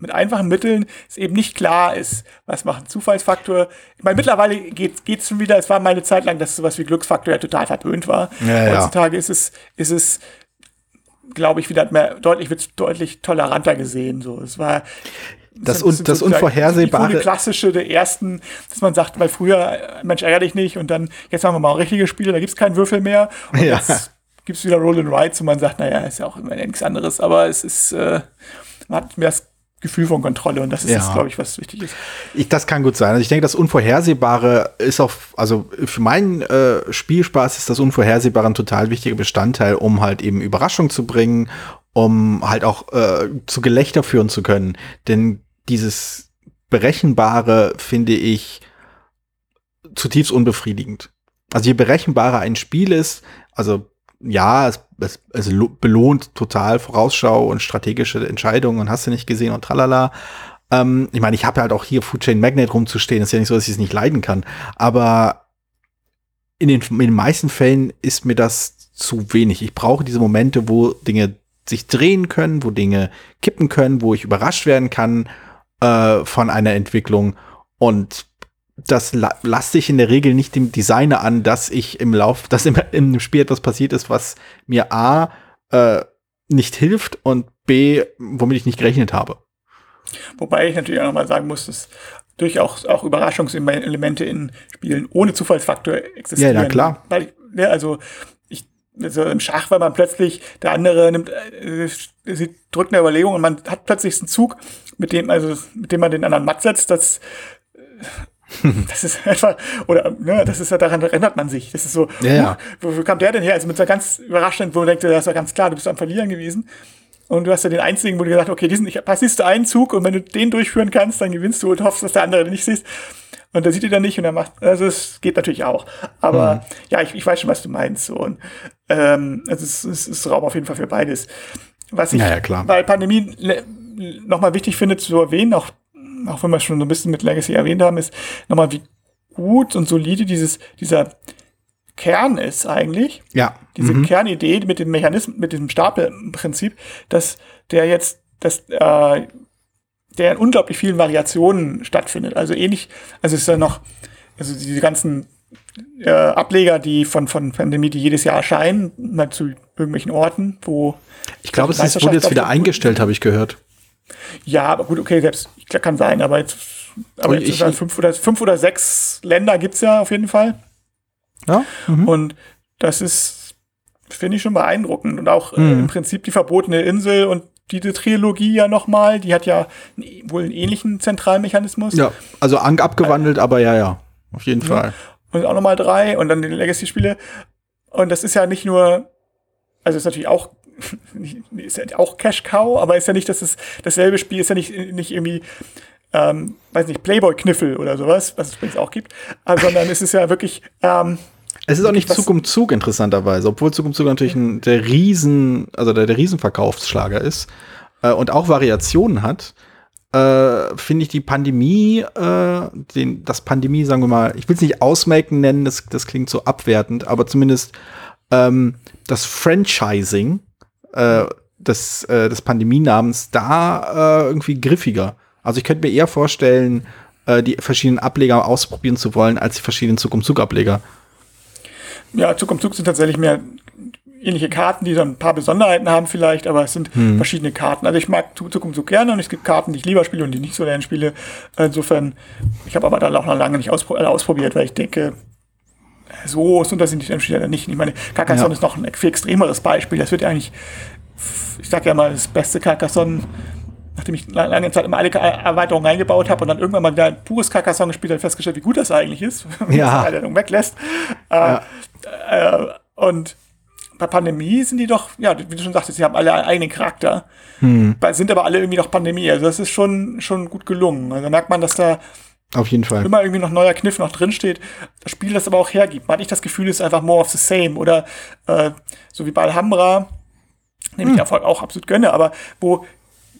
Speaker 3: mit einfachen Mitteln es eben nicht klar ist, was macht ein Zufallsfaktor. Ich meine, mittlerweile geht es schon wieder, es war mal eine Zeit lang, dass sowas wie Glücksfaktor ja total verpönt war. Ja, Heutzutage ja. ist es, ist es, glaube ich, wieder mehr deutlich, wird deutlich toleranter gesehen. So, es war
Speaker 2: das, un, das Unvorhersehbare.
Speaker 3: Die klassische der ersten, dass man sagt, weil früher, Mensch, ärgere dich nicht und dann, jetzt machen wir mal richtige Spiele, da gibt es keinen Würfel mehr. Und
Speaker 2: ja.
Speaker 3: jetzt gibt es wieder Roll and Rides, wo man sagt, naja, ist ja auch immer nichts anderes, aber es ist, äh, man hat mehr das Gefühl von Kontrolle und das ist,
Speaker 2: Ja.
Speaker 3: glaube ich, was wichtig ist.
Speaker 2: Ich, das kann gut sein. Also ich denke, das Unvorhersehbare ist auch, also für meinen äh, Spielspaß ist das Unvorhersehbare ein total wichtiger Bestandteil, um halt eben Überraschung zu bringen, um halt auch äh, zu Gelächter führen zu können. Denn dieses Berechenbare finde ich zutiefst unbefriedigend. Also je berechenbarer ein Spiel ist, also ja, es, es, es lo- belohnt total Vorausschau und strategische Entscheidungen und hast du nicht gesehen und tralala. Ähm, ich meine, ich habe halt auch hier Food Chain Magnet rumzustehen. ist ja nicht so, dass ich es nicht leiden kann. Aber in den, in den meisten Fällen ist mir das zu wenig. Ich brauche diese Momente, wo Dinge sich drehen können, wo Dinge kippen können, wo ich überrascht werden kann äh, von einer Entwicklung. Und das la lasse ich in der Regel nicht dem Designer an, dass ich im Lauf, dass im, im Spiel etwas passiert ist, was mir A äh, nicht hilft und B, womit ich nicht gerechnet habe.
Speaker 3: Wobei ich natürlich auch nochmal sagen muss, dass durchaus auch Überraschungselemente in Spielen ohne Zufallsfaktor existieren.
Speaker 2: Ja, ja, klar.
Speaker 3: Weil, ich- ne, also, ich, also im Schach, weil man plötzlich, der andere nimmt, äh, sie drückt eine Überlegung und man hat plötzlich einen Zug, mit dem, also, mit dem man den anderen matt setzt, das, das ist einfach, oder, ne, das ist ja, daran erinnert man sich. Das ist so,
Speaker 2: Ja, ja.
Speaker 3: Wo, wo kam der denn her? Also mit so ganz überraschend, wo man denkt, das ja ganz klar, du bist am Verlieren gewesen. Und du hast ja den einzigen, wo du gesagt hast, okay, diesen, ich, passierst du einen Zug und wenn du den durchführen kannst, dann gewinnst du und hoffst, dass der andere den nicht siehst. Und der sieht ihn dann nicht und er macht, also es geht natürlich auch. Aber
Speaker 2: Mhm.
Speaker 3: ja, ich, ich weiß schon, was du meinst. So. Und ähm, also es, ist- es ist Raum auf jeden Fall für beides. Was ich
Speaker 2: Ja, ja,
Speaker 3: bei Pandemie nochmal wichtig finde zu erwähnen, auch, auch wenn wir schon so ein bisschen mit Legacy erwähnt haben, ist nochmal, wie gut und solide dieses, dieser Kern ist eigentlich
Speaker 2: Ja.
Speaker 3: diese
Speaker 2: Mhm.
Speaker 3: Kernidee mit dem Mechanismus, mit diesem Stapelprinzip, dass der jetzt, dass äh, der in unglaublich vielen Variationen stattfindet. Also ähnlich, also es ist ja noch, also diese ganzen äh, Ableger, die von, von Pandemie, die jedes Jahr erscheinen, mal zu irgendwelchen Orten, wo
Speaker 2: Ich glaube, es ist, wurde jetzt wieder eingestellt, habe ich gehört.
Speaker 3: Ja, aber gut, okay, selbst klar, kann sein, aber jetzt, aber
Speaker 2: Und
Speaker 3: jetzt
Speaker 2: ich-
Speaker 3: halt fünf oder fünf oder sechs Länder gibt's ja auf jeden Fall.
Speaker 2: Ja. Mhm.
Speaker 3: Und das ist, finde ich schon beeindruckend. Und auch äh,
Speaker 2: Mhm.
Speaker 3: im Prinzip die verbotene Insel und diese Trilogie ja nochmal, die hat ja wohl einen ähnlichen Zentralmechanismus.
Speaker 2: Ja, also ang abgewandelt, aber ja, ja. Auf jeden Fall.
Speaker 3: Und auch nochmal drei und dann die Legacy-Spiele. Und das ist ja nicht nur, also ist natürlich auch, ist ja auch Cash Cow, aber ist ja nicht, dass es dasselbe Spiel ist ja nicht, nicht irgendwie, ähm, weiß nicht, Playboy-Kniffel oder sowas, was es übrigens auch gibt, äh, sondern es ist ja wirklich, ähm,
Speaker 2: Es ist auch nicht Zug um Zug interessanterweise, obwohl Zug um Zug natürlich ein, der Riesen, also der, der Riesenverkaufsschlager ist äh, und auch Variationen hat, äh, finde ich die Pandemie, äh, den, das Pandemie, sagen wir mal, ich will es nicht ausmelken nennen, das, das klingt so abwertend, aber zumindest ähm, das Franchising äh, des, äh, des Pandemienamens da äh, irgendwie griffiger. Also ich könnte mir eher vorstellen, äh, die verschiedenen Ableger ausprobieren zu wollen, als die verschiedenen Zug um Zug Ableger.
Speaker 3: Ja, Zug um Zug sind tatsächlich mehr ähnliche Karten, die dann ein paar Besonderheiten haben vielleicht, aber es sind
Speaker 2: Hm.
Speaker 3: verschiedene Karten. Also ich mag Zug um Zug gerne und es gibt Karten, die ich lieber spiele und die nicht so gerne spiele. Insofern, ich habe aber da auch noch lange nicht auspro ausprobiert, weil ich denke, so ist unterschiedlich entsteht er nicht. Ich meine, Carcassonne
Speaker 2: Ja.
Speaker 3: ist noch ein viel extremeres Beispiel. Das wird ja eigentlich, ich sag ja mal, das beste Carcassonne, nachdem ich la- lange Zeit immer alle Erweiterungen eingebaut habe und dann irgendwann mal wieder ein pures Carcassonne gespielt habe, festgestellt, wie gut das eigentlich ist, wenn man
Speaker 2: Ja.
Speaker 3: die Erweiterung weglässt. Äh, äh, und bei Pandemie sind die doch, ja, wie du schon sagtest, sie haben alle einen eigenen Charakter, Bei- sind aber alle irgendwie noch Pandemie. Also das ist schon, schon gut gelungen. Also da merkt man, dass da
Speaker 2: Auf jeden Fall.
Speaker 3: immer irgendwie noch neuer Kniff noch drinsteht. Das Spiel das aber auch hergibt. Man hat nicht das Gefühl, es ist einfach more of the same. Oder äh, so wie bei Alhambra, dem ich den Erfolg auch absolut gönne, aber wo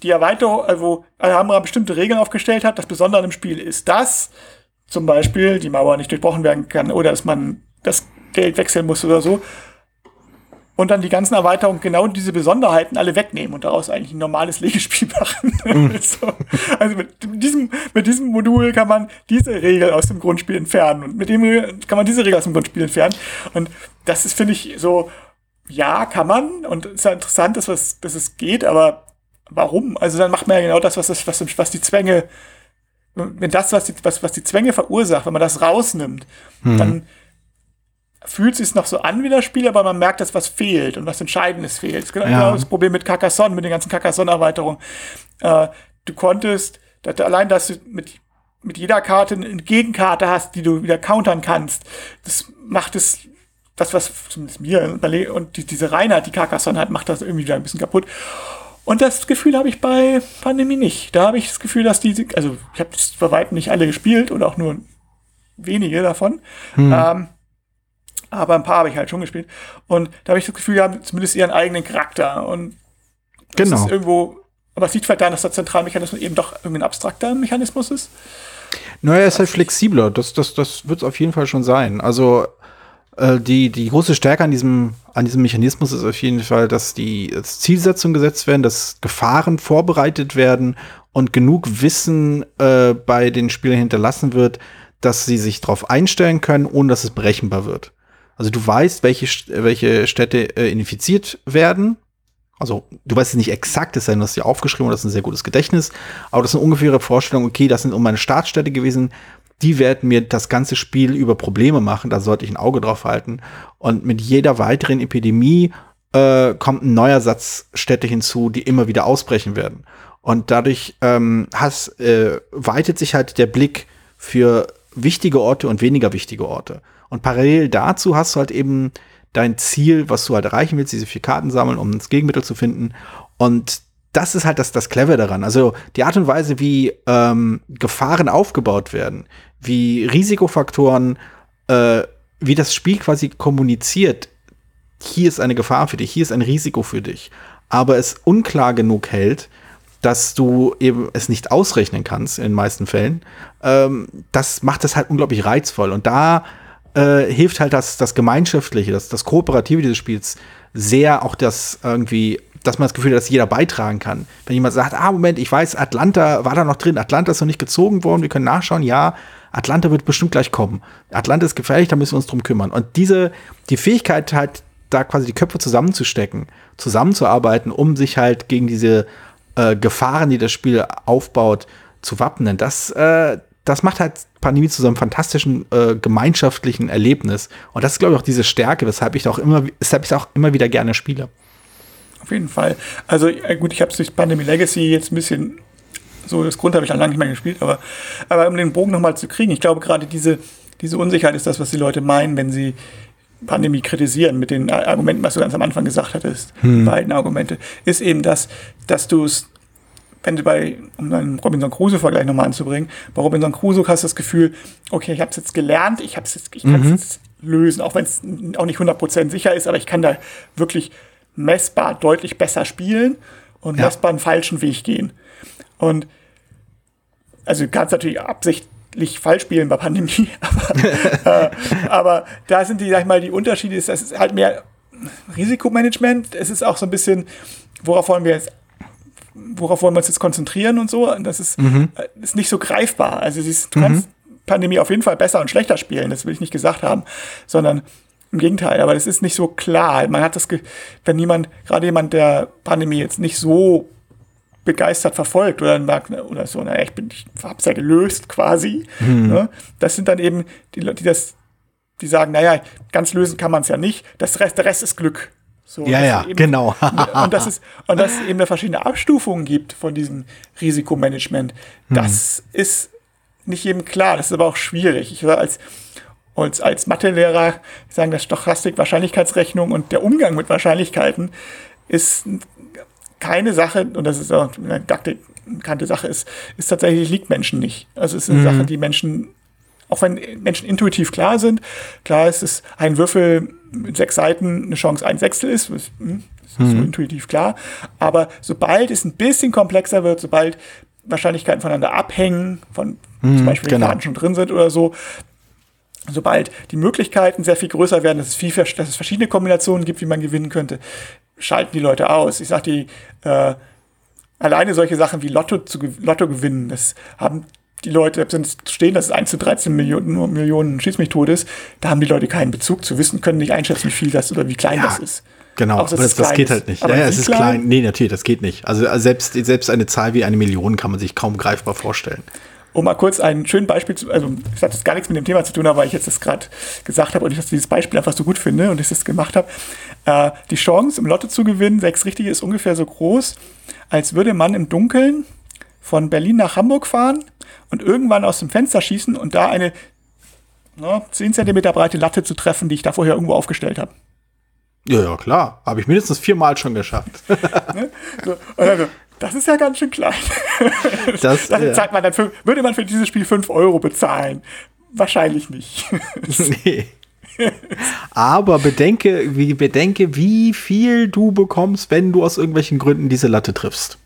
Speaker 3: die Erweiterung, äh, wo Alhambra bestimmte Regeln aufgestellt hat, das Besondere an dem Spiel ist das, zum Beispiel die Mauer nicht durchbrochen werden kann oder dass man das Geld wechseln muss oder so. Und dann die ganzen Erweiterungen genau diese Besonderheiten alle wegnehmen und daraus eigentlich ein normales Legespiel machen. so. Also mit diesem, mit diesem Modul kann man diese Regel aus dem Grundspiel entfernen und mit dem kann man diese Regel aus dem Grundspiel entfernen. Und das ist, finde ich, so, ja, kann man und es ist ja interessant, dass, was, dass es geht, aber warum? Also dann macht man ja genau das, was, das, was, was die Zwänge, wenn das, was die, was, was die Zwänge verursacht, wenn man das rausnimmt, dann fühlt sich noch so an wie das Spiel, aber man merkt, dass was fehlt und was Entscheidendes fehlt. Das ist genau
Speaker 2: Ja.
Speaker 3: das Problem mit Carcassonne, mit den ganzen Carcassonne-Erweiterungen. Äh, du konntest, dass, du- allein, dass du mit, mit jeder Karte eine Gegenkarte hast, die du wieder countern kannst, das macht es, das, was zumindest mir und die, diese Reinheit, die Carcassonne hat, macht das irgendwie wieder ein bisschen kaputt. Und das Gefühl habe ich bei Pandemie nicht. Da habe ich das Gefühl, dass die, also ich habe es bei weitem nicht alle gespielt oder auch nur wenige davon. Ähm, aber ein paar habe ich halt schon gespielt. Und da habe ich das Gefühl, die haben zumindest ihren eigenen Charakter. Und das
Speaker 2: Genau.
Speaker 3: ist irgendwo, aber es liegt vielleicht daran, dass der Zentralmechanismus eben doch irgendwie ein abstrakter Mechanismus ist.
Speaker 2: Naja, er ist halt flexibler. Das, das, das wird es auf jeden Fall schon sein. Also äh, die, die große Stärke an diesem, an diesem Mechanismus ist auf jeden Fall, dass die dass Zielsetzungen gesetzt werden, dass Gefahren vorbereitet werden und genug Wissen äh, bei den Spielern hinterlassen wird, dass sie sich darauf einstellen können, ohne dass es berechenbar wird. Also du weißt, welche, welche Städte äh, infiziert werden. Also du weißt es nicht exakt, es sei denn, du hast sie aufgeschrieben oder das ist ein sehr gutes Gedächtnis, aber das ist eine ungefähre Vorstellung, okay, das sind um meine Startstädte gewesen, die werden mir das ganze Spiel über Probleme machen, da sollte ich ein Auge drauf halten. Und mit jeder weiteren Epidemie äh, kommt ein neuer Satz Städte hinzu, die immer wieder ausbrechen werden. Und dadurch ähm, has, äh, weitet sich halt der Blick für wichtige Orte und weniger wichtige Orte. Und parallel dazu hast du halt eben dein Ziel, was du halt erreichen willst, diese vier Karten sammeln, um das Gegenmittel zu finden. Und das ist halt das, das Clever daran. Also die Art und Weise, wie ähm, Gefahren aufgebaut werden, wie Risikofaktoren, äh, wie das Spiel quasi kommuniziert, hier ist eine Gefahr für dich, hier ist ein Risiko für dich, aber es unklar genug hält, dass du eben es nicht ausrechnen kannst in den meisten Fällen, ähm, das macht es halt unglaublich reizvoll. Und da äh, hilft halt das, das Gemeinschaftliche, das, das Kooperative dieses Spiels sehr, auch das irgendwie, dass man das Gefühl hat, dass jeder beitragen kann. Wenn jemand sagt, ah, Moment, ich weiß, Atlanta war da noch drin, Atlanta ist noch nicht gezogen worden, wir können nachschauen, ja, Atlanta wird bestimmt gleich kommen. Atlanta ist gefährlich, da müssen wir uns drum kümmern. Und diese, die Fähigkeit halt, da quasi die Köpfe zusammenzustecken, zusammenzuarbeiten, um sich halt gegen diese äh, Gefahren, die das Spiel aufbaut, zu wappnen, das, äh, das macht halt Pandemie zu so einem fantastischen äh, gemeinschaftlichen Erlebnis. Und das ist, glaube ich, auch diese Stärke, weshalb ich auch immer, weshalb ich auch immer wieder gerne spiele.
Speaker 3: Auf jeden Fall. Also äh, gut, ich habe es durch Pandemie Legacy jetzt ein bisschen so das Grund habe ich dann lange nicht mehr gespielt, aber, aber um den Bogen nochmal zu kriegen, ich glaube gerade diese, diese Unsicherheit ist das, was die Leute meinen, wenn sie Pandemie kritisieren mit den Argumenten, was du ganz am Anfang gesagt hattest, die beiden Argumente, ist eben das, dass du es, wenn du bei, um einen Robinson Crusoe-Vergleich nochmal anzubringen, bei Robinson Crusoe hast du das Gefühl, okay, ich habe es jetzt gelernt, ich, hab's jetzt, ich kann es jetzt lösen, auch wenn es auch nicht 100% sicher ist, aber ich kann da wirklich messbar deutlich besser spielen und
Speaker 2: Ja.
Speaker 3: messbar einen falschen Weg gehen. Und also du kannst natürlich absichtlich falsch spielen bei Pandemie, aber, äh, aber da sind die, sag ich mal, die Unterschiede, ist, das ist halt mehr Risikomanagement, es ist auch so ein bisschen, worauf wollen wir jetzt, worauf wollen wir uns jetzt konzentrieren und so, und das ist, äh, ist nicht so greifbar. Also es ist, du kannst Pandemie auf jeden Fall besser und schlechter spielen, das will ich nicht gesagt haben, sondern im Gegenteil, aber das ist nicht so klar. Man hat das, wenn jemand, gerade jemand, der Pandemie jetzt nicht so begeistert verfolgt oder mag oder so, naja, ich bin, ich hab's ja gelöst quasi. Ne? Das sind dann eben die Leute, die das, die sagen, naja, ganz lösen kann man es ja nicht. Das Rest, der Rest ist Glück. So,
Speaker 2: Ja, ja,
Speaker 3: eben,
Speaker 2: genau.
Speaker 3: und das ist und dass es eben verschiedene Abstufungen gibt von diesem Risikomanagement. Das ist nicht jedem klar. Das ist aber auch schwierig. Ich war als als, als Mathelehrer sagen, dass Stochastik, Wahrscheinlichkeitsrechnung und der Umgang mit Wahrscheinlichkeiten ist keine Sache, und das ist auch eine bekannte Sache, ist, ist tatsächlich, liegt Menschen nicht. Also es ist eine Sache, die Menschen, auch wenn Menschen intuitiv klar sind, klar ist es ein Würfel mit sechs Seiten eine Chance ein Sechstel ist, das, hm, das ist so intuitiv klar. Aber sobald es ein bisschen komplexer wird, sobald Wahrscheinlichkeiten voneinander abhängen, von zum Beispiel
Speaker 2: genau.
Speaker 3: genau. Karten schon drin sind oder so, sobald die Möglichkeiten sehr viel größer werden, dass es, viel, dass es verschiedene Kombinationen gibt, wie man gewinnen könnte, schalten die Leute aus. Ich sag die, äh, alleine solche Sachen wie Lotto zu Lotto gewinnen, das haben die Leute, selbst wenn es stehen, dass es 1 zu 13 Millionen, Millionen schieß mich tot ist, da haben die Leute keinen Bezug zu wissen, können nicht einschätzen, wie viel das oder wie klein
Speaker 2: Ja,
Speaker 3: das ist.
Speaker 2: Genau,
Speaker 3: Auch,
Speaker 2: aber das, das geht
Speaker 3: ist.
Speaker 2: halt nicht.
Speaker 3: Aber
Speaker 2: ja, ja, es ist
Speaker 3: klein?
Speaker 2: klein. Nee, natürlich, das geht nicht. Also, also selbst, selbst eine Zahl wie eine Million kann man sich kaum greifbar vorstellen.
Speaker 3: Um mal kurz ein schönes Beispiel zu, also das hat jetzt gar nichts mit dem Thema zu tun, aber ich jetzt das gerade gesagt habe und ich dieses Beispiel einfach so gut finde und ich das gemacht habe. Äh, die Chance, im Lotto zu gewinnen, sechs richtige, ist ungefähr so groß, als würde man im Dunkeln von Berlin nach Hamburg fahren und irgendwann aus dem Fenster schießen und da eine ne, 10 cm breite Latte zu treffen, die ich da vorher irgendwo aufgestellt habe.
Speaker 2: Ja, ja, klar. Habe ich mindestens viermal schon geschafft.
Speaker 3: ne? so, also, das ist ja ganz schön klein. Das, das zahlt man dann für, würde man für dieses Spiel 5 Euro bezahlen? Wahrscheinlich nicht. nee.
Speaker 2: Aber bedenke, wie, bedenke, wie viel du bekommst, wenn du aus irgendwelchen Gründen diese Latte triffst.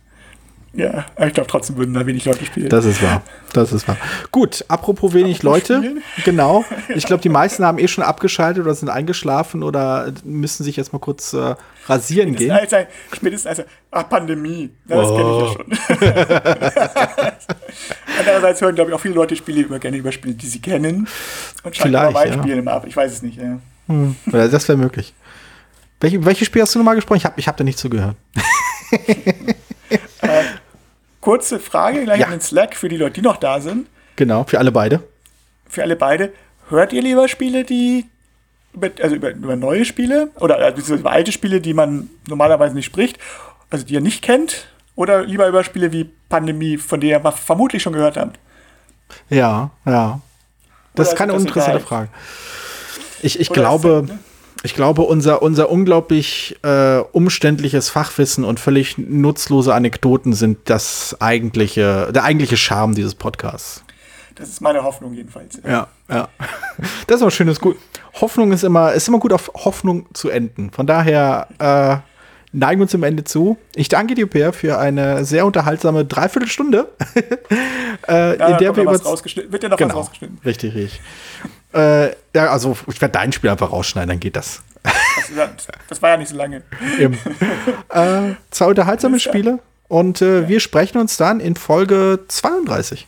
Speaker 3: Ja, ich glaube trotzdem würden da wenig Leute spielen.
Speaker 2: Das ist wahr. Das ist wahr. Gut, apropos wenig apropos Leute. Spielen? Genau. Ich glaube, die meisten haben eh schon abgeschaltet oder sind eingeschlafen oder müssen sich jetzt mal kurz äh, rasieren gehen.
Speaker 3: Als ein, spätestens als ach, Pandemie. Das oh. kenne ich ja schon. Andererseits hören, glaube ich, auch viele Leute Spiele über, gerne über Spiele, die sie kennen. Und schalten Vielleicht, aber ja. spielen immer ab. Ich weiß es nicht. Ja.
Speaker 2: Hm. Das wäre möglich. Welche, welche Spiel hast du nochmal gesprochen? Ich habe ich hab da nicht zugehört.
Speaker 3: äh, kurze Frage gleich ja. in den Slack für die Leute, die noch da sind.
Speaker 2: Genau, für alle beide.
Speaker 3: Für alle beide. Hört ihr lieber Spiele, die über, also über, über neue Spiele oder also über alte Spiele, die man normalerweise nicht spricht, also die ihr nicht kennt, oder lieber über Spiele wie Pandemie, von denen ihr vermutlich schon gehört habt?
Speaker 2: Ja, ja. Das oder ist keine uninteressante Frage. Ich, ich glaube, ne? Ich glaube, unser, unser unglaublich äh, umständliches Fachwissen und völlig nutzlose Anekdoten sind das eigentliche, der eigentliche Charme dieses Podcasts.
Speaker 3: Das ist meine Hoffnung jedenfalls.
Speaker 2: Ja, ja. Das ist aber schön, ist gut. Hoffnung ist immer, ist immer gut auf Hoffnung zu enden. Von daher äh, neigen wir uns zum Ende zu. Ich danke dir, Per, für eine sehr unterhaltsame Dreiviertelstunde.
Speaker 3: äh, ja, in der wir was rausgeschnitten. Wird ja noch genau, was rausgeschnitten.
Speaker 2: Richtig, richtig. Äh, ja, also ich werde dein Spiel einfach rausschneiden, dann geht das.
Speaker 3: Das, das war ja nicht so lange.
Speaker 2: äh, zwei unterhaltsame Spiele und äh, ja. wir sprechen uns dann in Folge 32.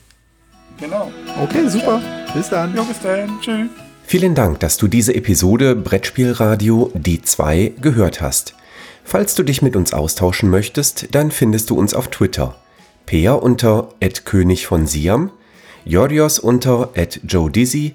Speaker 3: Genau.
Speaker 2: Okay, super. Bis dann.
Speaker 3: Ja, bis dann. Tschüss.
Speaker 1: Vielen Dank, dass du diese Episode Brettspielradio D2 gehört hast. Falls du dich mit uns austauschen möchtest, dann findest du uns auf Twitter. Peer unter König von Siam, Jorios unter Joe Dizzy